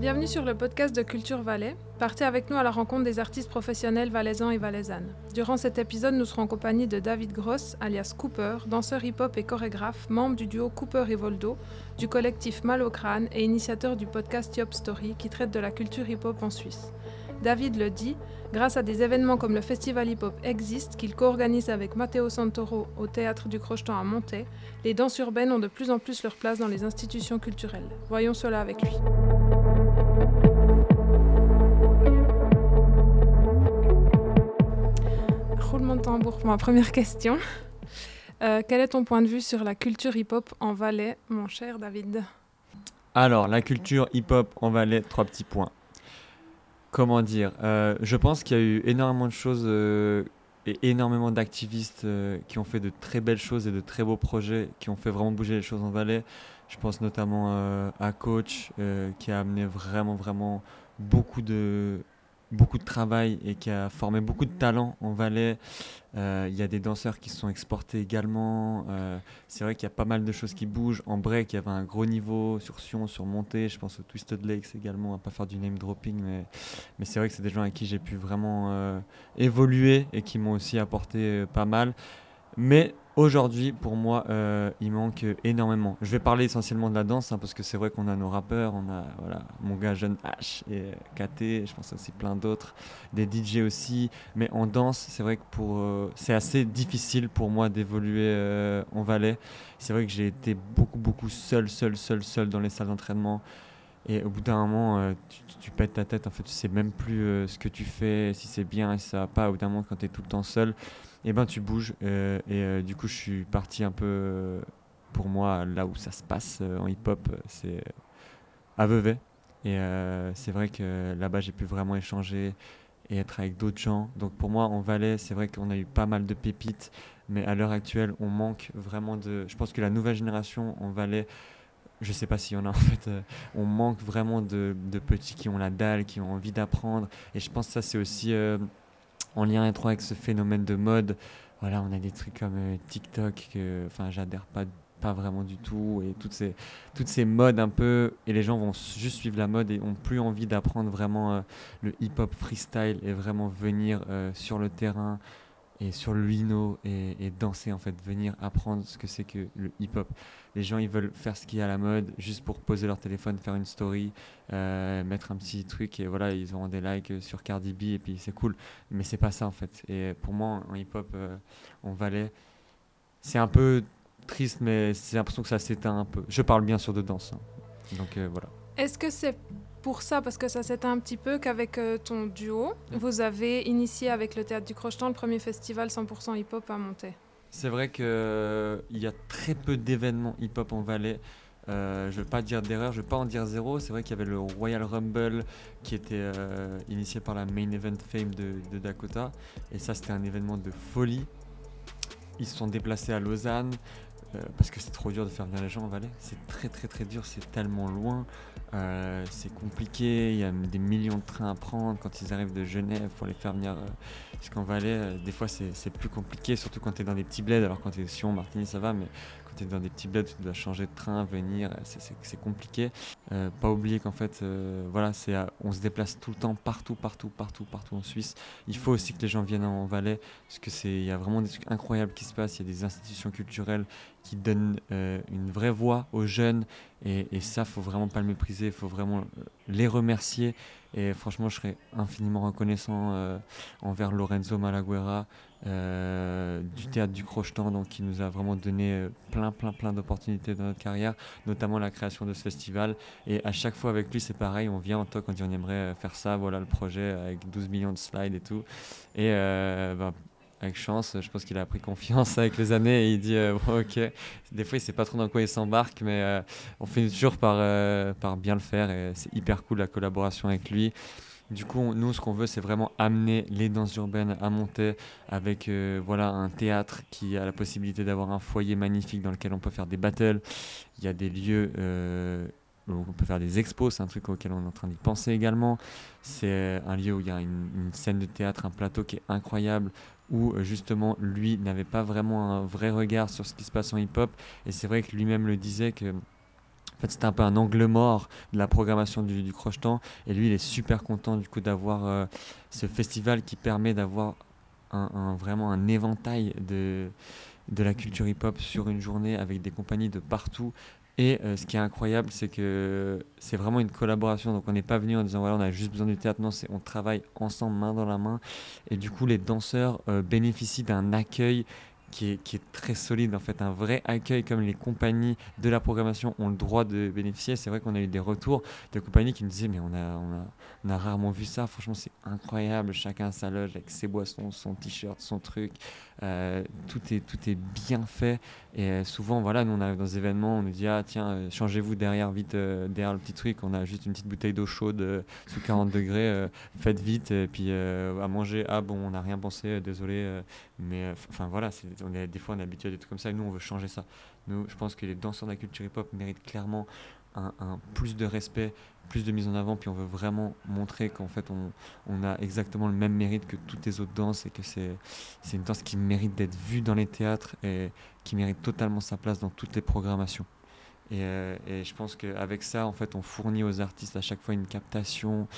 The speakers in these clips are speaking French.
Bienvenue sur le podcast de Culture Valais. Partez avec nous à la rencontre des artistes professionnels valaisans et valaisannes. Durant cet épisode, nous serons en compagnie de David Gross, alias Cooper, danseur hip-hop et chorégraphe, membre du duo Cooper et Voldo, du collectif Mal au crâne et initiateur du podcast Yop Story qui traite de la culture hip-hop en Suisse. David le dit, grâce à des événements comme le Festival Hip Hop Existe, qu'il co-organise avec Matteo Santoro au Théâtre du Crochetan à Montaix, les danses urbaines ont de plus en plus leur place dans les institutions culturelles. Voyons cela avec lui. Roulement de tambour pour ma première question. Euh, quel est ton point de vue sur la culture hip-hop en Valais, mon cher David Alors, la culture hip-hop en Valais, trois petits points. Comment dire euh, Je pense qu'il y a eu énormément de choses euh, et énormément d'activistes qui ont fait de très belles choses et de très beaux projets, qui ont fait vraiment bouger les choses en Valais. Je pense notamment à Coach, qui a amené vraiment, vraiment beaucoup de, beaucoup de travail et qui a formé beaucoup de talents en Valais. Euh, il y a des danseurs qui se sont exportés également. Euh, c'est vrai qu'il y a pas mal de choses qui bougent. En break, il y avait un gros niveau sur Sion, sur montée. Je pense au Twisted Lakes également, à pas faire du name dropping, mais, c'est vrai que c'est des gens avec qui j'ai pu vraiment euh, évoluer et qui m'ont aussi apporté pas mal. Mais Aujourd'hui, pour moi, euh, il manque énormément. Je vais parler essentiellement de la danse, hein, parce que c'est vrai qu'on a nos rappeurs, on a voilà, mon gars Jeune H et KT, je pense aussi plein d'autres, des DJ aussi. Mais en danse, c'est vrai que pour, euh, c'est assez difficile pour moi d'évoluer euh, en Valais. C'est vrai que j'ai été beaucoup, beaucoup seul, seul, seul, seul dans les salles d'entraînement. Et au bout d'un moment, tu, tu, pètes ta tête, en fait, tu sais même plus ce que tu fais, si c'est bien, si ça va pas. Au bout d'un moment, quand tu es tout le temps seul, et eh ben tu bouges. Euh, et euh, du coup, je suis parti un peu, euh, pour moi, là où ça se passe en hip-hop, c'est à Vevey. Et c'est vrai que là-bas, j'ai pu vraiment échanger et être avec d'autres gens. Donc pour moi, en Valais, c'est vrai qu'on a eu pas mal de pépites, mais à l'heure actuelle, on manque vraiment de... Je pense que la nouvelle génération en Valais, je sais pas s'il y en a en fait, on manque vraiment de, de, petits qui ont la dalle, qui ont envie d'apprendre. Et je pense que ça, c'est aussi en lien étroit avec ce phénomène de mode. Voilà, on a des trucs comme euh, TikTok que j'adhère pas pas vraiment du tout et toutes ces toutes ces modes un peu et les gens vont juste suivre la mode et ont plus envie d'apprendre vraiment euh, le hip hop freestyle et vraiment venir euh, sur le terrain et sur le lino et, danser en fait, venir apprendre ce que c'est que le hip-hop. Les gens ils veulent faire ce qui est à la mode juste pour poser leur téléphone, faire une story, euh, mettre un petit truc et voilà ils auront des likes sur Cardi B et puis c'est cool. Mais c'est pas ça en fait. Et pour moi en hip-hop euh, en Valais, c'est un peu triste mais c'est l'impression que ça s'éteint un peu. Je parle bien sûr de danse. Hein. Donc euh, voilà. Est-ce que c'est pour ça, parce que ça s'éteint un petit peu, qu'avec euh, ton duo, mm. vous avez initié avec le Théâtre du Crochetan le premier festival 100% hip-hop à monter? C'est vrai qu'il euh, y a très peu d'événements hip-hop en Valais. Euh, je ne vais pas dire d'erreur, je ne vais pas en dire zéro. C'est vrai qu'il y avait le Royal Rumble qui était initié par la Main Event Fame de, Dakota. Et ça, c'était un événement de folie. Ils se sont déplacés à Lausanne. Euh, parce que c'est trop dur de faire venir les gens en Valais. C'est très très très dur, c'est tellement loin, euh, c'est compliqué, il y a des millions de trains à prendre quand ils arrivent de Genève pour les faire venir euh, jusqu'en Valais. des fois c'est plus compliqué, surtout quand tu es dans des petits bleds, alors quand tu es Sion, Martigny ça va, mais dans des petits bleds, tu dois changer de train, venir, c'est compliqué. Euh, pas oublier qu'en fait, euh, voilà, on se déplace tout le temps, partout, partout, partout, partout en Suisse. Il faut aussi que les gens viennent en Valais, parce que c'est, il y a vraiment des trucs incroyables qui se passent. Il y a des institutions culturelles qui donnent euh, une vraie voix aux jeunes, et, et ça, faut vraiment pas le mépriser. Il faut vraiment les remercier. Et franchement, je serais infiniment reconnaissant envers Lorenzo Malaguerra, euh, du théâtre du Crochetan, donc qui nous a vraiment donné euh, plein, plein, plein d'opportunités dans notre carrière, notamment la création de ce festival. Et à chaque fois avec lui, c'est pareil, on vient en talk, on dit on aimerait euh, faire ça, voilà le projet avec 12 millions de slides et tout. Bah, avec chance, je pense qu'il a pris confiance avec les années et il dit ok. Des fois, il sait pas trop dans quoi il s'embarque, mais on finit toujours par, par bien le faire et c'est hyper cool la collaboration avec lui. Du coup, nous, ce qu'on veut, c'est vraiment amener les danses urbaines à monter avec euh, voilà, un théâtre qui a la possibilité d'avoir un foyer magnifique dans lequel on peut faire des battles. Il y a des lieux euh, on peut faire des expos, c'est un truc auquel on est en train d'y penser également. C'est un lieu où il y a une, scène de théâtre, un plateau qui est incroyable, où euh, justement lui n'avait pas vraiment un vrai regard sur ce qui se passe en hip-hop. Et c'est vrai que lui-même le disait que c'était un peu un angle mort de la programmation du, du crochetant. Et lui, il est super content du coup d'avoir euh, ce festival qui permet d'avoir un, vraiment un éventail de, de la culture hip-hop sur une journée avec des compagnies de partout. Et euh, ce qui est incroyable, c'est que c'est vraiment une collaboration. Donc on n'est pas venu en disant voilà, on a juste besoin du théâtre. Non, on travaille ensemble, main dans la main. Et du coup, les danseurs euh, bénéficient d'un accueil qui est, très solide, en fait, un vrai accueil comme les compagnies de la programmation ont le droit de bénéficier. C'est vrai qu'on a eu des retours de compagnies qui nous disaient, mais on a, on a, rarement vu ça, franchement c'est incroyable, chacun sa loge avec ses boissons, son t-shirt, son truc, euh, tout, est, tout est bien fait. Et euh, souvent, voilà, nous on arrive dans des événements, on nous dit, ah tiens, euh, changez-vous derrière vite, derrière le petit truc, on a juste une petite bouteille d'eau chaude sous 40 degrés, faites vite, et puis à manger, ah bon, on n'a rien pensé, désolé, mais enfin voilà, on est, des fois on est habitué à des trucs comme ça, et nous on veut changer ça. Nous, je pense que les danseurs de la culture hip-hop méritent clairement un, un, plus de respect, plus de mise en avant, puis on veut vraiment montrer qu'en fait on, on, a exactement le même mérite que toutes les autres danses et que c'est une danse qui mérite d'être vue dans les théâtres et qui mérite totalement sa place dans toutes les programmations. Et, euh, et je pense qu'avec ça, en fait, on fournit aux artistes à chaque fois une captation,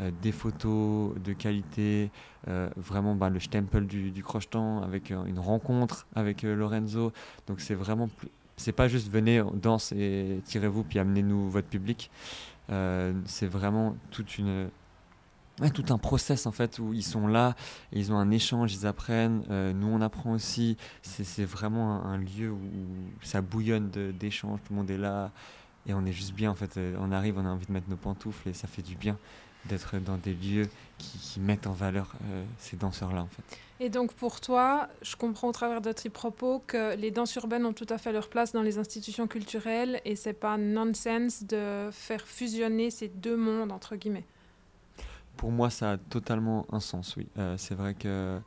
euh, des photos de qualité, euh, vraiment bah, le stempel du, du crochetant avec une rencontre avec Lorenzo. Donc c'est vraiment c'est pas juste venez, danse et tirez-vous puis amenez-nous votre public. C'est vraiment toute une, tout un process en fait où ils sont là, ils ont un échange, ils apprennent, euh, nous on apprend aussi. C'est vraiment un, lieu où, ça bouillonne d'échanges, tout le monde est là et on est juste bien en fait. Euh, on arrive, on a envie de mettre nos pantoufles et ça fait du bien d'être dans des lieux qui, mettent en valeur ces danseurs-là en fait. Et donc pour toi, je comprends au travers de tes propos que les danses urbaines ont tout à fait leur place dans les institutions culturelles et c'est pas nonsense de faire fusionner ces deux mondes entre guillemets. Pour moi, ça a totalement un sens, oui. Euh, c'est vrai que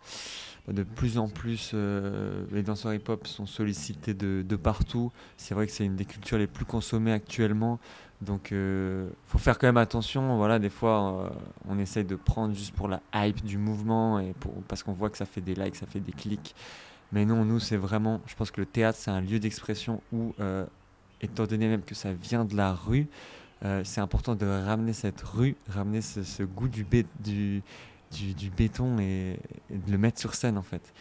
de plus en plus, euh, les danseurs hip-hop sont sollicités de, partout. C'est vrai que c'est une des cultures les plus consommées actuellement. Donc, il euh, faut faire quand même attention. Voilà, des fois, euh, on essaye de prendre juste pour la hype du mouvement et parce qu'on voit que ça fait des likes, ça fait des clics. Mais non, nous, c'est vraiment. Je pense que le théâtre, c'est un lieu d'expression où, euh, étant donné même que ça vient de la rue, c'est important de ramener cette rue, ramener ce, goût du, béton et, et, de le mettre sur scène, en fait.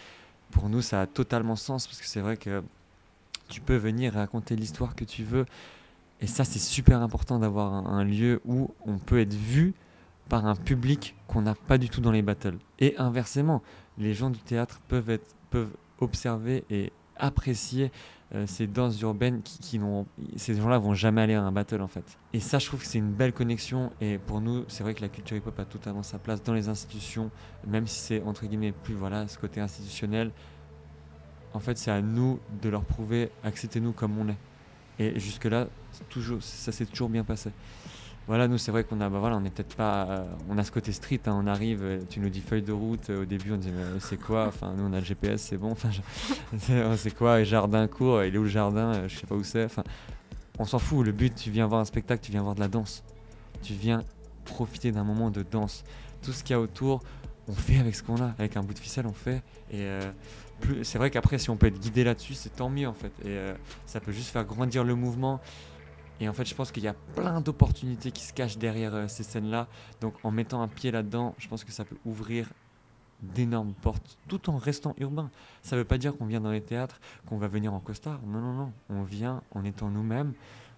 Pour nous, ça a totalement sens parce que c'est vrai que tu peux venir raconter l'histoire que tu veux. Et ça, c'est super important d'avoir un, lieu où on peut être vu par un public qu'on n'a pas du tout dans les battles. Et inversement, les gens du théâtre peuvent, être, peuvent observer et apprécier euh, ces danses urbaines qui, qui n'ont ces gens-là vont jamais aller à un battle en fait. Et ça je trouve que c'est une belle connexion. Et pour nous c'est vrai que la culture hip-hop a totalement sa place dans les institutions même si c'est entre guillemets plus voilà ce côté institutionnel. En fait c'est à nous de leur prouver acceptez-nous comme on est. Et jusque-là, toujours, ça s'est toujours bien passé. Voilà, nous, c'est vrai qu'on a, bah voilà, on est peut-être pas, euh, on a ce côté street, hein, on arrive, euh, tu nous dis feuille de route, euh, au début on dit c'est quoi, enfin nous on a le GPS, c'est bon, enfin c'est quoi, jardin court, il est où le jardin, je sais pas où c'est, enfin on s'en fout, le but, tu viens voir un spectacle, tu viens voir de la danse, tu viens profiter d'un moment de danse, tout ce qu'il y a autour, on fait avec ce qu'on a, avec un bout de ficelle on fait, et c'est vrai qu'après, si on peut être guidé là-dessus, c'est tant mieux en fait. Et euh, ça peut juste faire grandir le mouvement. Et en fait, je pense qu'il y a plein d'opportunités qui se cachent derrière euh, ces scènes-là. Donc, en mettant un pied là-dedans, je pense que ça peut ouvrir d'énormes portes tout en restant urbain. Ça ne veut pas dire qu'on vient dans les théâtres, qu'on va venir en costard. Non, non, non. On vient en étant nous-mêmes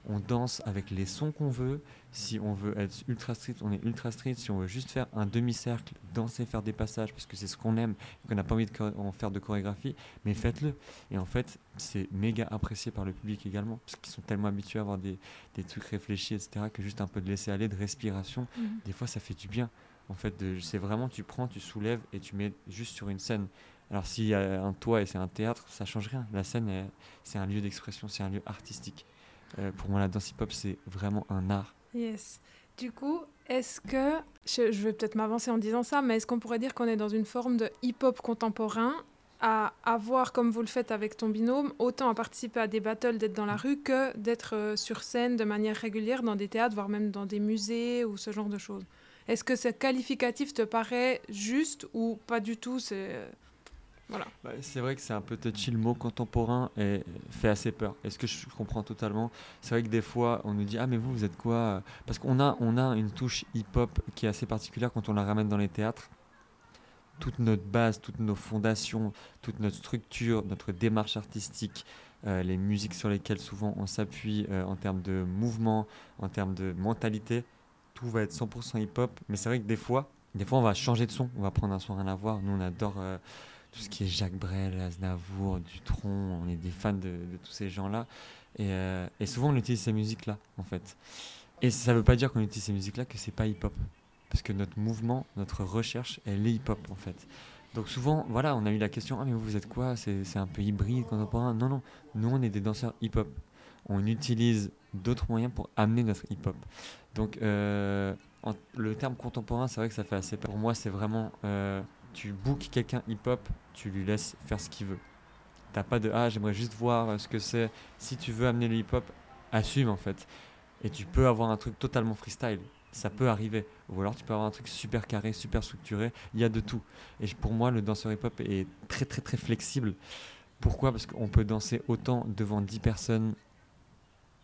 on danse avec les sons qu'on veut. Si on veut être ultra street, on est ultra street. Si on veut juste faire un demi-cercle, danser, faire des passages, parce que c'est ce qu'on aime, qu'on n'a pas envie de en faire de chorégraphie, mais faites-le. Et en fait, c'est méga apprécié par le public également, parce qu'ils sont tellement habitués à avoir des, trucs réfléchis, etc., que juste un peu de laisser aller, de respiration, mhm. des fois ça fait du bien. En fait, c'est vraiment, tu prends, tu soulèves et tu mets juste sur une scène. Alors s'il y a un toit et c'est un théâtre, ça change rien. La scène, c'est un lieu d'expression, c'est un lieu artistique. Euh, pour moi, la danse hip-hop, c'est vraiment un art. Yes. Du coup, est-ce que, je, vais peut-être m'avancer en disant ça, mais est-ce qu'on pourrait dire qu'on est dans une forme de hip-hop contemporain à avoir, comme vous le faites avec ton binôme, autant à participer à des battles, d'être dans la rue, que d'être euh, sur scène de manière régulière dans des théâtres, voire même dans des musées ou ce genre de choses? Est-ce que ce qualificatif te paraît juste ou pas du tout? Voilà. c'est vrai que c'est un peu touchy le mot contemporain et fait assez peur. Et ce que je comprends totalement, c'est vrai que des fois on nous dit ah mais vous vous êtes quoi Parce qu'on a on a une touche hip-hop qui est assez particulière quand on la ramène dans les théâtres. Toute notre base, toutes nos fondations, toute notre structure, notre démarche artistique, euh, les musiques sur lesquelles souvent on s'appuie euh, en termes de mouvement, en termes de mentalité, tout va être 100% hip-hop. Mais c'est vrai que des fois, des fois on va changer de son, on va prendre un son rien à voir. Nous on adore euh, tout ce qui est Jacques Brel, Aznavour, Dutronc, on est des fans de, tous ces gens-là. Et, et, souvent on utilise ces musiques-là en fait. Et ça ne veut pas dire qu'on utilise ces musiques-là que c'est pas hip-hop. Parce que notre mouvement, notre recherche, elle est hip-hop en fait. Donc souvent, voilà, on a eu la question, ah mais vous, êtes quoi? C'est un peu hybride, contemporain? Non, non, nous on est des danseurs hip-hop. On utilise d'autres moyens pour amener notre hip-hop. Donc euh, le terme contemporain, c'est vrai que ça fait assez. Pour moi, c'est vraiment, euh, tu bookes quelqu'un hip-hop, tu lui laisses faire ce qu'il veut. T'as pas de, ah j'aimerais juste voir ce que c'est. Si tu veux amener le hip-hop, assume en fait. Et tu peux avoir un truc totalement freestyle ça peut arriver. Ou alors tu peux avoir un truc super carré, super structuré. Il y a de tout. Et pour moi, le danseur hip-hop est très très très flexible. Pourquoi? Parce qu'on peut danser autant devant 10 personnes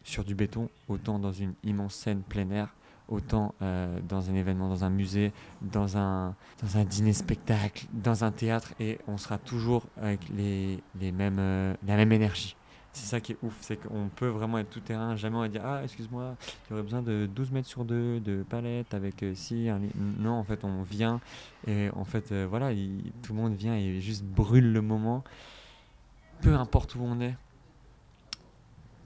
sur du béton, autant dans une immense scène plein air, autant euh, dans un événement, dans un musée, dans un, dans un dîner-spectacle, dans un théâtre, et on sera toujours avec les, les mêmes, euh, la même énergie. C'est ça qui est ouf, c'est qu'on peut vraiment être tout terrain. Jamais on va dire Ah, excuse-moi, j'aurais besoin de 12 mètres sur 2 de palette avec euh, si. Non, en fait, on vient et en fait, voilà, tout le monde vient et juste brûle le moment. Peu importe où on est,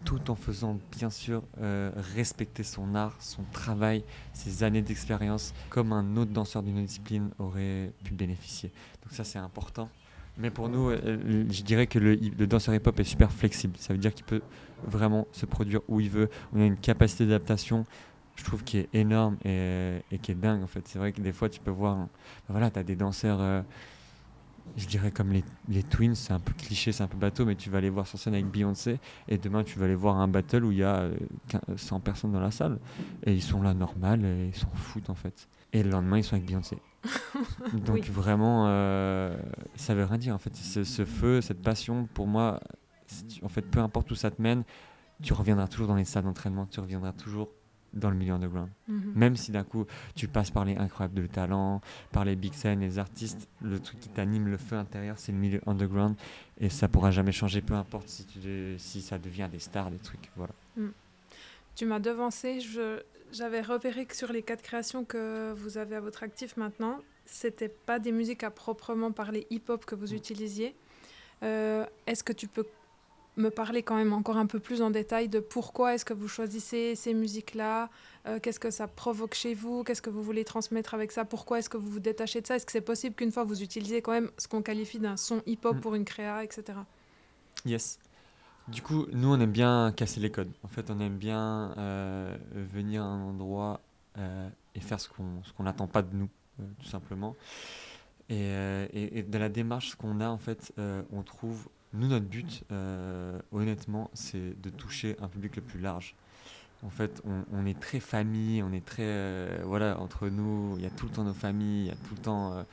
tout en faisant bien sûr euh, respecter son art, son travail, ses années d'expérience, comme un autre danseur d'une discipline aurait pu bénéficier. Donc ça c'est important. Mais pour nous, euh, je dirais que le, danseur hip-hop est super flexible. Ça veut dire qu'il peut vraiment se produire où il veut. On a une capacité d'adaptation, je trouve, qui est énorme et, qui est dingue en fait. C'est vrai que des fois, tu peux voir. Voilà, tu as des danseurs. Euh, je dirais comme les, les Twins, c'est un peu cliché, c'est un peu bateau, mais tu vas aller voir sur scène avec Beyoncé et demain tu vas aller voir un battle où il y a 100 euh, personnes dans la salle et ils sont là normal et ils s'en foutent en fait. Et le lendemain ils sont avec Beyoncé. Donc vraiment, euh, ça veut rien dire en fait. Ce, feu, cette passion, pour moi, en fait, peu importe où ça te mène, tu reviendras toujours dans les salles d'entraînement, tu reviendras toujours dans le milieu underground. Mhm. Même si d'un coup tu passes par les incroyables de talent, par les big scènes, les artistes, le truc qui t'anime, le feu intérieur, c'est le milieu underground et ça pourra jamais changer, peu importe si, tu, si ça devient des stars, des trucs. Voilà. Mm. Tu m'as devancé, j'avais repéré que sur les quatre créations que vous avez à votre actif maintenant, c'était pas des musiques à proprement parler hip-hop que vous mm. utilisiez. Euh, est-ce que tu peux me parler quand même encore un peu plus en détail de pourquoi est-ce que vous choisissez ces musiques-là euh, Qu'est-ce que ça provoque chez vous Qu'est-ce que vous voulez transmettre avec ça Pourquoi est-ce que vous vous détachez de ça Est-ce que c'est possible qu'une fois vous utilisiez quand même ce qu'on qualifie d'un son hip-hop mm. pour une créa, etc. Yes. Du coup, nous, on aime bien casser les codes. En fait, on aime bien euh, venir à un endroit euh, et faire ce qu'on qu'on n'attend pas de nous, tout simplement. Et, et, dans la démarche qu'on a, en fait, on trouve, nous, notre but, honnêtement, c'est de toucher un public le plus large. En fait, on, est très famille, on est très, voilà, entre nous, il y a tout le temps nos familles, il y a tout le temps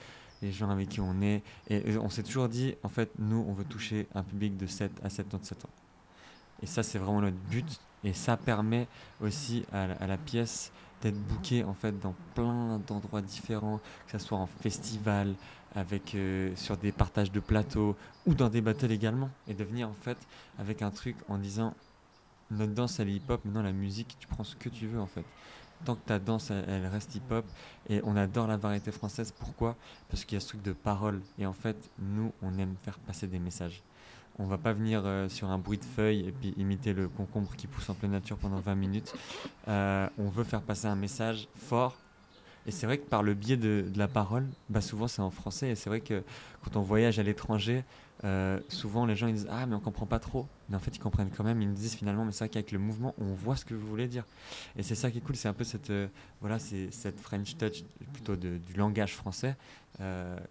les gens avec qui on est. Et on s'est toujours dit, en fait, nous, on veut toucher un public de 7 à 77 ans. Et ça, c'est vraiment notre but. Et ça permet aussi à, la pièce d'être booké en fait dans plein d'endroits différents, que ce soit en festival, avec euh, sur des partages de plateaux ou dans des battles également, et de venir en fait avec un truc en disant notre danse elle est hip-hop, maintenant la musique tu prends ce que tu veux en fait. Tant que ta danse elle, reste hip-hop et on adore la variété française. Pourquoi? Parce qu'il y a ce truc de parole et en fait nous on aime faire passer des messages. On va pas venir euh, sur un bruit de feuilles et puis imiter le concombre qui pousse en pleine nature pendant 20 minutes. Euh, on veut faire passer un message fort. Et c'est vrai que par le biais de, la parole, bah souvent c'est en français. Et c'est vrai que quand on voyage à l'étranger, euh, souvent les gens ils disent Ah, mais on comprend pas trop. Mais en fait, ils comprennent quand même. Ils nous disent finalement, mais c'est vrai qu'avec le mouvement, on voit ce que vous voulez dire. Et c'est ça qui est cool. C'est un peu cette, voilà, c'est cette French touch, plutôt du langage français,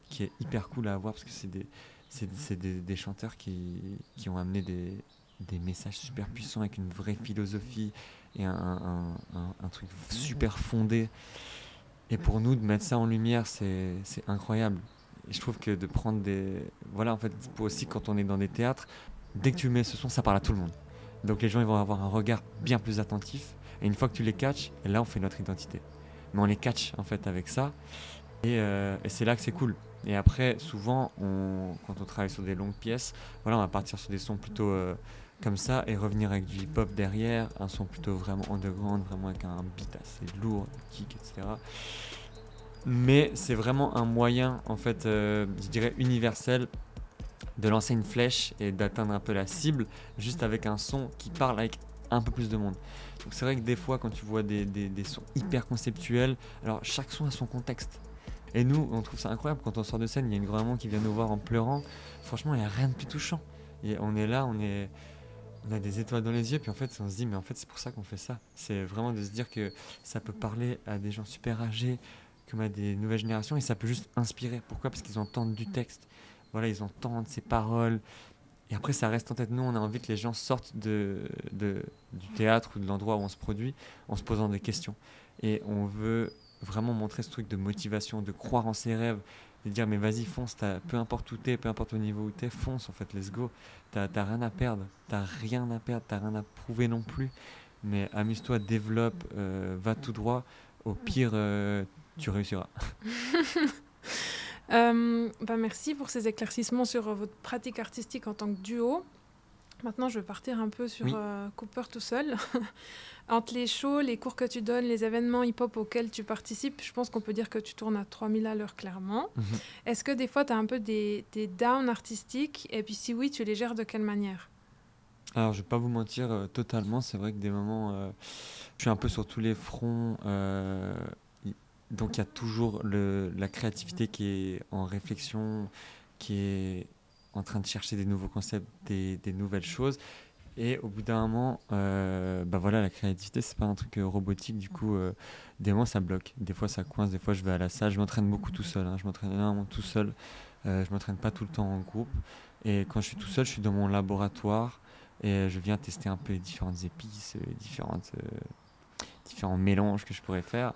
qui est hyper cool à avoir parce que c'est des c'est des, chanteurs qui, qui, ont amené des, des, messages super puissants avec une vraie philosophie et un, un, truc super fondé. Et pour nous, de mettre ça en lumière, c'est incroyable. Et je trouve que de prendre des. Voilà, en fait, aussi quand on est dans des théâtres, dès que tu mets ce son, ça parle à tout le monde. Donc les gens ils vont avoir un regard bien plus attentif. Et une fois que tu les catches, là on fait notre identité. Mais on les catch en fait avec ça. Et, euh, et c'est là que c'est cool. Et après, souvent, quand on travaille sur des longues pièces, voilà, on va partir sur des sons plutôt euh, comme ça et revenir avec du hip-hop derrière, un son plutôt vraiment underground, vraiment avec un beat assez lourd, kick, etc. Mais c'est vraiment un moyen, en fait, euh, je dirais universel, de lancer une flèche et d'atteindre un peu la cible, juste avec un son qui parle avec un peu plus de monde. Donc c'est vrai que des fois, quand tu vois des sons hyper conceptuels, alors chaque son a son contexte. Et nous, on trouve ça incroyable quand on sort de scène, il y a une grand-maman qui vient nous voir en pleurant. Franchement, il n'y a rien de plus touchant. Et on est là, on est, on a des étoiles dans les yeux, puis en fait, on se dit, mais en fait, c'est pour ça qu'on fait ça. C'est vraiment de se dire que ça peut parler à des gens super âgés, comme à des nouvelles générations, et ça peut juste inspirer. Pourquoi? Parce qu'ils entendent du texte. Voilà, ils entendent ces paroles. Et après, ça reste en tête. Nous, on a envie que les gens sortent de, de du théâtre ou de l'endroit où on se produit en se posant des questions. Et on veut vraiment montrer ce truc de motivation, de croire en ses rêves, de dire mais vas-y fonce, peu importe où t'es, peu importe au niveau où t'es, fonce en fait, let's go. T'as rien à perdre, t'as rien à perdre, t'as rien à prouver non plus. Mais amuse-toi, développe, euh, va tout droit. Au pire, euh, tu réussiras. euh, bah merci pour ces éclaircissements sur votre pratique artistique en tant que duo. Maintenant, je vais partir un peu sur Oui. euh, Cooper tout seul. Entre les shows, les cours que tu donnes, les événements hip-hop auxquels tu participes, je pense qu'on peut dire que tu tournes à 3000 à l'heure clairement. Mhm. Est-ce que des fois, tu as un peu des, des downs artistiques? Et puis si oui, tu les gères de quelle manière? Alors, je vais pas vous mentir euh, totalement. C'est vrai que des moments, euh, je suis un peu sur tous les fronts. euh, y- donc, il y a toujours le, la créativité qui est en réflexion, qui est en train de chercher des nouveaux concepts, des, nouvelles choses. Et au bout d'un moment, euh, bah voilà, la créativité, c'est pas un truc euh, robotique. Du coup, euh, des moments, ça bloque. Des fois, ça coince. Des fois, je vais à la salle. Je m'entraîne beaucoup tout seul. hein. Je m'entraîne énormément tout seul. Euh, je m'entraîne pas tout le temps en groupe. Et quand je suis tout seul, je suis dans mon laboratoire et je viens tester un peu les différentes épices, euh, différentes, différents mélanges que je pourrais faire.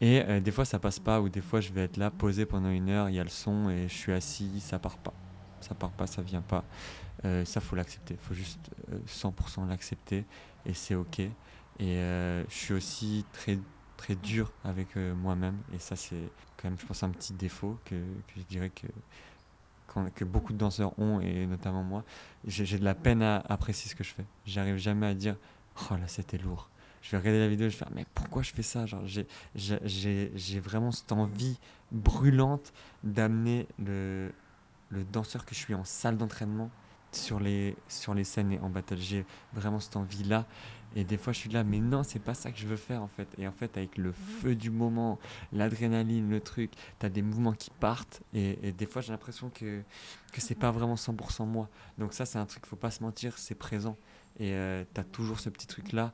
Et des fois ça passe pas, ou des fois je vais être là posé pendant une heure, il y a le son et je suis assis, ça part pas. Ça part pas, ça vient pas. Euh, ça faut l'accepter, faut juste euh, 100% l'accepter et c'est ok. Et euh, je suis aussi très très dur avec euh, moi-même et ça c'est quand même je pense un petit défaut que, je dirais que que beaucoup de danseurs ont et notamment moi j'ai de la peine à apprécier ce que je fais. J'arrive jamais à dire oh là c'était lourd. Je vais regarder la vidéo je vais faire mais pourquoi je fais ça? J'ai vraiment cette envie brûlante d'amener le le danseur que je suis en salle d'entraînement sur les sur les scènes et en battle. J'ai vraiment cette envie là et des fois je suis là mais non c'est pas ça que je veux faire en fait. Et en fait avec le feu du moment, l'adrénaline, le truc, t'as des mouvements qui partent et, et des fois j'ai l'impression que que c'est pas vraiment 100% moi. Donc ça c'est un truc, faut pas se mentir, c'est présent. Et euh, t'as toujours ce petit truc là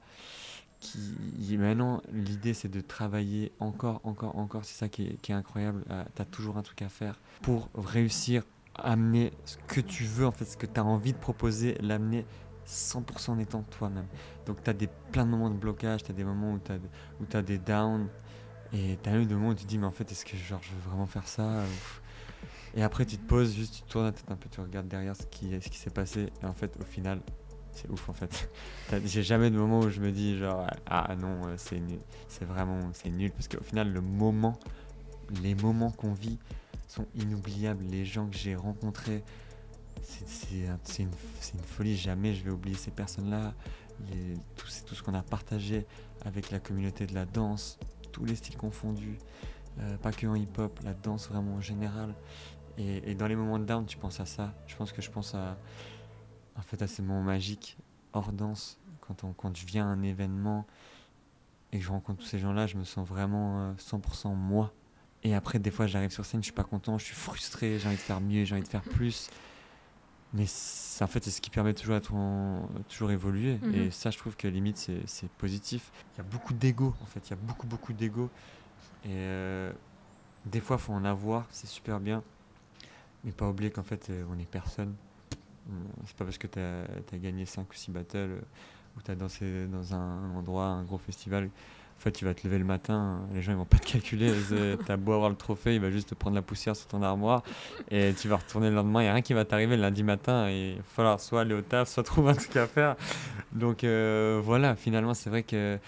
qui maintenant l'idée c'est de travailler encore, encore, encore. C'est ça qui est, qui est incroyable. Euh, t'as toujours un truc à faire pour réussir amener ce que tu veux en fait, ce que tu as envie de proposer, l'amener 100% en étant toi-même. Donc tu as des, plein de moments de blocage, tu as des moments où tu as, t'as des downs et tu as eu des moments où tu dis mais en fait est-ce que genre, je veux vraiment faire ça Et après tu te poses, juste tu te tournes la tête un peu, tu regardes derrière ce qui, ce qui s'est passé et en fait au final c'est ouf en fait. J'ai jamais de moment où je me dis genre ah non euh, c'est c'est vraiment c'est nul parce qu'au final le moment, les moments qu'on vit sont inoubliables. Les gens que j'ai rencontrés, c'est- c'est un- c'est une, une folie. Jamais je vais oublier ces personnes-là. Tout, ce qu'on a partagé avec la communauté de la danse, tous les styles confondus, euh, pas que en hip-hop, la danse vraiment en général. Et, dans les moments de down, tu penses à ça. Je pense que je pense à, en fait, à ces moments magiques hors danse. Quand, on, quand je viens à un événement et que je rencontre tous ces gens-là, je me sens vraiment euh, 100% moi. Et après, des fois, j'arrive sur scène, je suis pas content, je suis frustré, j'ai envie de faire mieux, j'ai envie de faire plus. Mais en fait, c'est ce qui permet toujours à ton- toujours évoluer. Mhm. Et ça, je trouve que limite, c'est positif. Il y a beaucoup d'ego, en fait. Il y a beaucoup, beaucoup d'ego. Et euh, des fois, faut en avoir, c'est super bien. Mais pas oublier qu'en fait, euh, on est personne. C'est pas parce que tu as, gagné 5 ou 6 battles euh, ou tu as dansé dans un endroit, un gros festival. En fait, tu vas te lever le matin, les gens ils vont pas te calculer. T'as beau avoir le trophée, il va juste te prendre la poussière sur ton armoire et tu vas retourner le lendemain. Il n'y a rien qui va t'arriver le lundi matin il va falloir soit aller au taf, soit trouver un truc à faire. Donc euh, voilà, finalement, c'est vrai que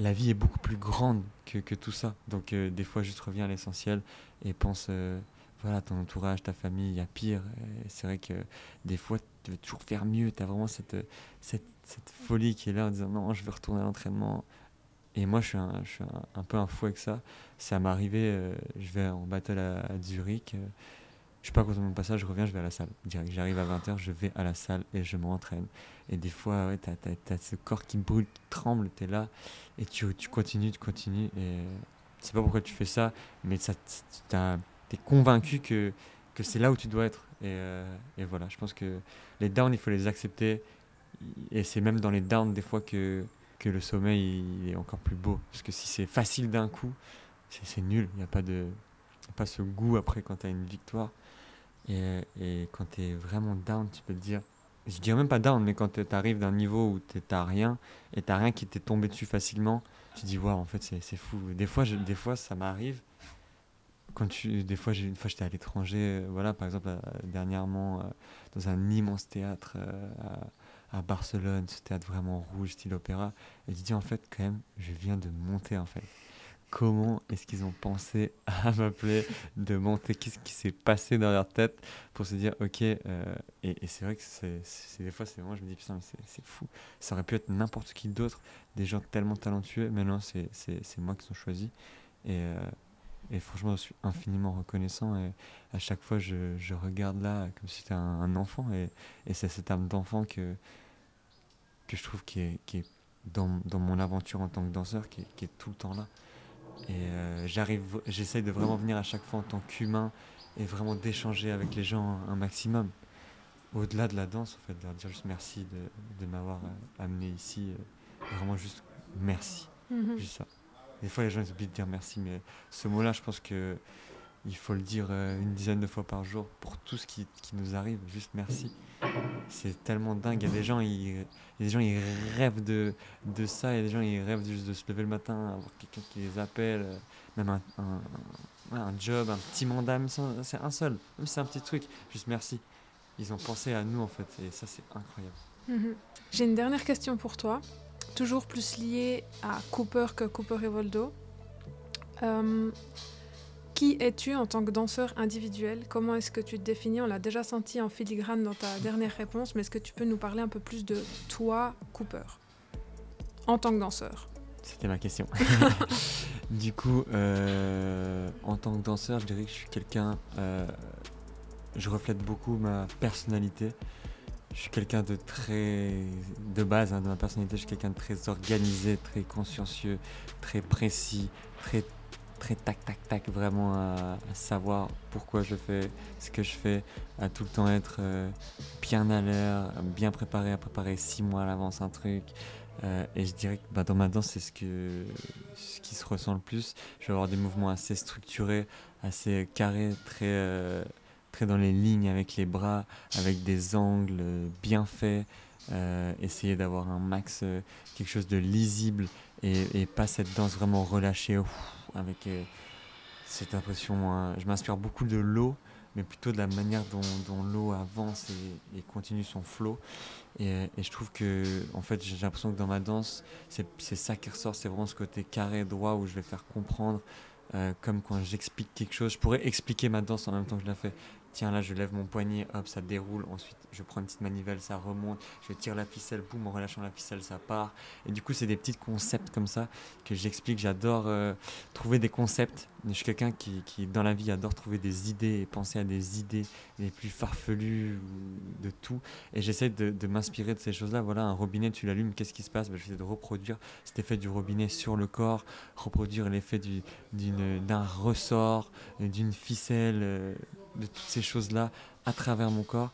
la vie est beaucoup plus grande que, que tout ça. Donc euh, des fois, juste reviens à l'essentiel et pense euh, voilà, ton entourage, ta famille, il y a pire. C'est vrai que des fois, tu veux toujours faire mieux. Tu as vraiment cette, cette, cette, folie qui est là en disant non, je veux retourner à l'entraînement. Et moi, je suis un, peu un fou avec ça. Ça m'est arrivé, euh, je vais en battle à, Zurich. Euh, je suis pas content de mon passage, je reviens, je vais à la salle. J'arrive à 20h, je vais à la salle et je m'entraîne. Et des fois, ouais, tu as, ce corps qui brûle, qui tremble, tu es là et tu, continues, tu continues. Et sais pas pourquoi tu fais ça, mais tu es convaincu que, c'est là où tu dois être. Euh, et, voilà, je pense que les downs, il faut les accepter. Et c'est même dans les downs, des fois, que que le sommeil il est encore plus beau. Parce que si c'est facile d'un coup, c'est nul. Il n'y a pas, de, pas ce goût après quand tu as une victoire. Et, et quand tu es vraiment down, tu peux te dire. Je dirais même pas down, mais quand tu arrives d'un niveau où tu n'as rien et tu rien qui t'est tombé dessus facilement, tu dis, waouh, en fait, c'est fou. Des fois, des fois ça m'arrive. Quand tu, des fois, une fois j'étais à l'étranger, euh, voilà, par exemple, euh, dernièrement, euh, dans un immense théâtre à Barcelone, ce théâtre vraiment rouge, style opéra. Et je dis en fait, quand même, je viens de monter en fait. Comment est-ce qu'ils ont pensé à m'appeler de monter? Qu'est-ce qui s'est passé dans leur tête pour se dire, ok, euh, et, c'est vrai que c'est, des fois, c'est moi, je me dis, putain, mais c'est, fou. Ça aurait pu être n'importe qui d'autre, des gens tellement talentueux, mais non, c'est, moi qui sont choisis. Et, euh, et franchement, je suis infiniment reconnaissant. Et à chaque fois, je, je regarde là comme si c'était un, un enfant. Et, et c'est cette âme d'enfant que, que je trouve qui est, qui est dans, dans, mon aventure en tant que danseur, qui est, qui est tout le temps là. Et euh, j'arrive, j'essaye de vraiment venir à chaque fois en tant qu'humain et vraiment d'échanger avec les gens un maximum. Au-delà de la danse, en fait, de leur dire juste merci de, de m'avoir euh, amené ici. Euh, vraiment juste merci. Mm-hmm. Juste ça. Des fois, les gens ils oublient de dire merci, mais ce mot-là, je pense que il faut le dire une dizaine de fois par jour pour tout ce qui, qui nous arrive. Juste merci c'est tellement dingue. Il y a des gens, ils, des gens, ils rêvent de, de ça. Il y a des gens, ils rêvent juste de se lever le matin, avoir quelqu'un qui les appelle, euh, même un, un, un, job, un petit mandat, c'est un seul, même si c'est un petit truc. Juste merci. Ils ont pensé à nous en fait, et ça, c'est incroyable. Mhm. J'ai une dernière question pour toi, toujours plus liée à Cooper que Cooper et Voldo. Euh, qui es-tu en tant que danseur individuel? Comment est-ce que tu te définis? On l'a déjà senti en filigrane dans ta dernière réponse, mais est-ce que tu peux nous parler un peu plus de toi, Cooper, en tant que danseur? C'était ma question. du coup, euh, en tant que danseur, je dirais que je suis quelqu'un. Euh, je reflète beaucoup ma personnalité. Je suis quelqu'un de très. de base, hein, de ma personnalité, je suis quelqu'un de très organisé, très consciencieux, très précis, très très tac tac tac vraiment à, savoir pourquoi je fais ce que je fais à tout le temps être euh, bien à l'heure bien préparé à préparer six mois à l'avance un truc euh, et je dirais que bah, dans ma danse c'est ce que ce qui se ressent le plus je vais avoir des mouvements assez structurés assez carrés très euh, dans les lignes avec les bras avec des angles bien faits essayer d'avoir un max quelque chose de lisible et, pas cette danse vraiment relâchée avec euh, cette impression. Hein. je m'inspire beaucoup de l'eau, mais plutôt de la manière dont, l'eau avance et, continue son flot. Et, je trouve que, en fait, j'ai l'impression que dans ma danse, c'est ça qui ressort, c'est vraiment ce côté carré, droit, où je vais faire comprendre, euh, comme quand j'explique quelque chose. Je pourrais expliquer ma danse en même temps que je la fais tiens là je lève mon poignet, hop ça déroule, ensuite je prends une petite manivelle, ça remonte, je tire la ficelle, boum en relâchant la ficelle ça part. Et du coup c'est des petits concepts comme ça que j'explique, j'adore euh, trouver des concepts. Je suis quelqu'un qui, dans la vie adore trouver des idées et penser à des idées les plus farfelues de tout. Et j'essaie de, m'inspirer de ces choses-là. Voilà, un robinet, tu l'allumes, qu'est-ce qui se passe? Ben, J'essaie de reproduire cet effet du robinet sur le corps, reproduire l'effet d'un ressort, d'une ficelle euh, de toutes ces choses-là à travers mon corps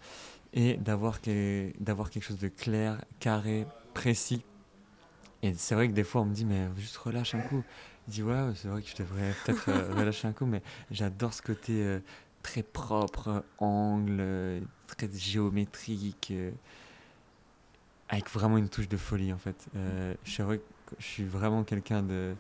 et d'avoir que, quelque chose de clair, carré, précis. Et c'est vrai que des fois on me dit mais juste relâche un coup. Je dis ouais c'est vrai que je devrais peut-être euh, relâcher un coup mais j'adore ce côté euh, très propre, angle, très géométrique, euh, avec vraiment une touche de folie en fait. je suis vraiment quelqu'un de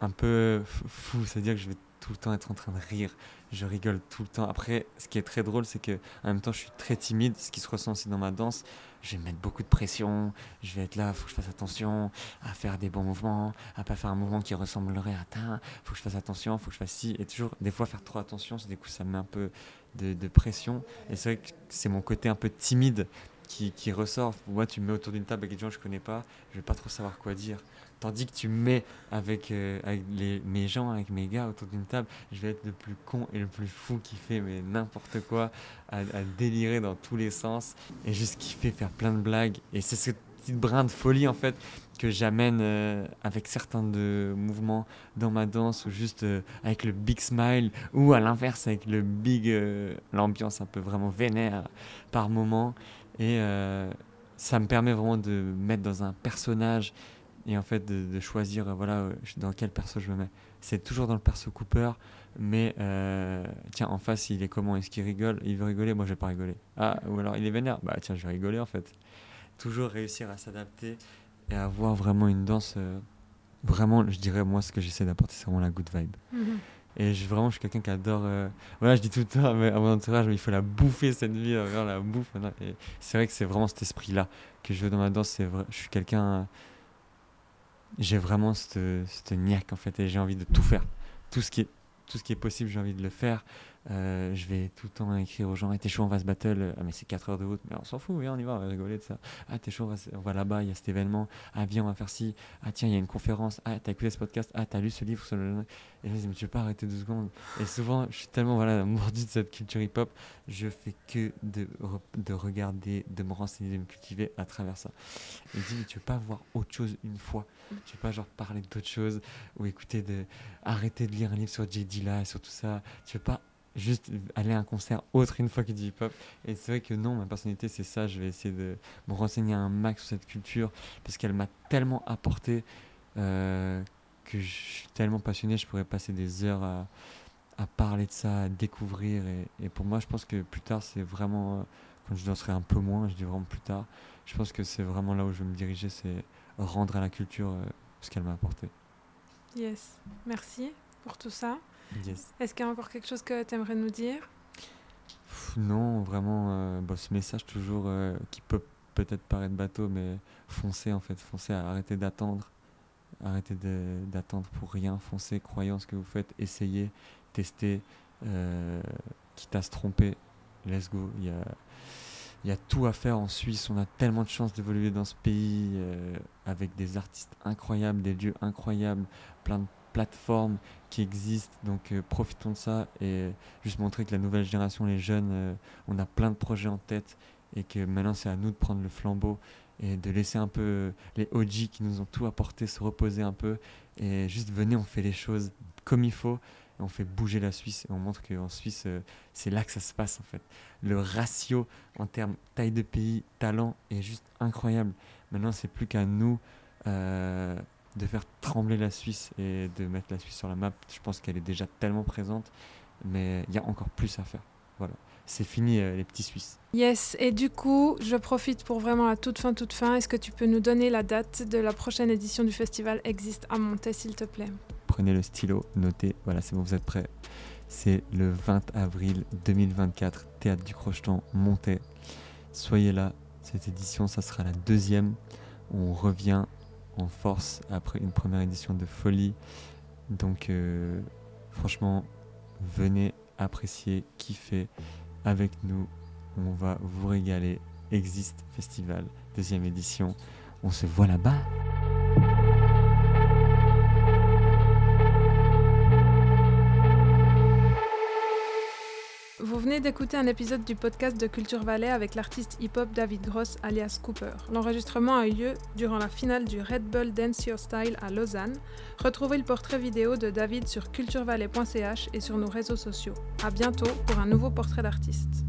un peu fou, c'est-à-dire que je vais tout le temps être en train de rire, je rigole tout le temps. Après, ce qui est très drôle, c'est que en même temps, je suis très timide, ce qui se ressent aussi dans ma danse. Je vais mettre beaucoup de pression, je vais être là, faut que je fasse attention à faire des bons mouvements, à pas faire un mouvement qui ressemblerait à ta, faut que je fasse attention, faut que je fasse ci, et toujours, des fois, faire trop attention, du coup, ça me met un peu de, de pression. Et c'est vrai que c'est mon côté un peu timide qui, qui ressort. Moi, tu me mets autour d'une table avec des gens que je connais pas, je vais pas trop savoir quoi dire. Tandis que tu me mets avec, euh, avec les, mes gens, avec mes gars autour d'une table, je vais être le plus con et le plus fou qui fait mais n'importe quoi, à, délirer dans tous les sens et juste kiffer, faire plein de blagues. Et c'est cette petite brin de folie en fait que j'amène euh, avec certains de mouvements dans ma danse ou juste euh, avec le big smile ou à l'inverse avec le big, l'ambiance un peu vraiment vénère par moment. Et ça me permet vraiment de me mettre dans un personnage et en fait de, de choisir voilà dans quel perso je me mets. C'est toujours dans le perso Cooper, mais euh, tiens en face il est comment? Est-ce qu'il rigole? Il veut rigoler, moi je vais pas rigoler. Ah ou alors il est vénère, bah tiens je vais rigoler en fait. Toujours réussir à s'adapter et à avoir vraiment une danse. Euh, vraiment, je dirais moi ce que j'essaie d'apporter c'est vraiment la good vibe. Mm -hmm. Et je, vraiment, je suis quelqu'un qui adore. Euh, voilà, je dis tout le temps mais à mon entourage, il faut la bouffer cette vie, la bouffe. C'est vrai que c'est vraiment cet esprit-là que je veux dans ma danse. Vrai, je suis quelqu'un j'ai vraiment cette, cette niaque en fait et j'ai envie de tout faire. Tout ce qui est, tout ce qui est possible, j'ai envie de le faire. Euh, je vais tout le temps écrire aux gens hey, T'es chaud, on va se battle. Ah, mais c'est 4 heures de route. Mais on s'en fout, viens, on y va, on va rigoler de ça. Ah, t'es chaud, on va, là-bas, il y a cet événement. Ah, viens, on va faire ci. Ah, tiens, il y a une conférence. Ah, t'as écouté ce podcast. Ah, t'as lu ce livre. Sur. Et je me tu veux pas arrêter deux secondes. Et souvent, je suis tellement voilà, mordu de cette culture hip-hop, je fais que de, de regarder, de me renseigner, de me cultiver à travers ça. Et dis, mais tu veux pas voir autre chose une fois? Tu veux pas genre parler d'autre chose ou écouter de. arrêter de lire un livre sur J. Dilla et sur tout ça? Tu veux pas juste aller à un concert autre une fois que du hip-hop. Et c'est vrai que non, ma personnalité, c'est ça. Je vais essayer de me renseigner un max sur cette culture parce qu'elle m'a tellement apporté euh, que je suis tellement passionné. Je pourrais passer des heures à, parler de ça, à découvrir. Et, pour moi, je pense que plus tard, c'est vraiment. Euh, quand je danserai un peu moins, je dis vraiment plus tard, je pense que c'est vraiment là où je veux me diriger c'est rendre à la culture euh, ce qu'elle m'a apporté. Yes, merci pour tout ça. Yes. Est-ce qu'il y a encore quelque chose que tu aimerais nous dire? Non, vraiment, euh, bon, ce message toujours euh, qui peut peut-être paraître bateau, mais foncez en fait, foncez, arrêtez d'attendre, arrêtez d'attendre pour rien, foncez, croyez en ce que vous faites, essayez, testez, euh, quitte à se tromper, let's go. Il y a, il y a tout à faire en Suisse, on a tellement de chance d'évoluer dans ce pays euh, avec des artistes incroyables, des lieux incroyables, plein de plateformes qui existent. Donc euh, profitons de ça et juste montrer que la nouvelle génération, les jeunes, euh, on a plein de projets en tête et que maintenant c'est à nous de prendre le flambeau et de laisser un peu les OG qui nous ont tout apporté se reposer un peu et juste venez, on fait les choses comme il faut. On fait bouger la Suisse et on montre qu'en Suisse, euh, c'est là que ça se passe en fait. Le ratio en termes taille de pays, talent est juste incroyable. Maintenant, c'est plus qu'à nous euh, de faire trembler la Suisse et de mettre la Suisse sur la map. Je pense qu'elle est déjà tellement présente, mais il y a encore plus à faire. Voilà. C'est fini euh, les petits Suisses. Yes, et du coup, je profite pour vraiment à toute fin, toute fin. Est-ce que tu peux nous donner la date de la prochaine édition du festival Existe à monter, s'il te plaît? Prenez le stylo, notez. Voilà, c'est bon, vous êtes prêts. C'est le 20 avril 2024, Théâtre du Crocheton, Monté. Soyez là, cette édition, ça sera la deuxième. On revient en force après une première édition de folie. Donc, euh, franchement, venez apprécier, kiffer avec nous. On va vous régaler. Existe Festival, deuxième édition. On se voit là-bas. D'écouter un épisode du podcast de Culture Valais avec l'artiste hip-hop David Gross alias Cooper. L'enregistrement a eu lieu durant la finale du Red Bull Dance Your Style à Lausanne. Retrouvez le portrait vidéo de David sur culturevalais.ch et sur nos réseaux sociaux. À bientôt pour un nouveau portrait d'artiste.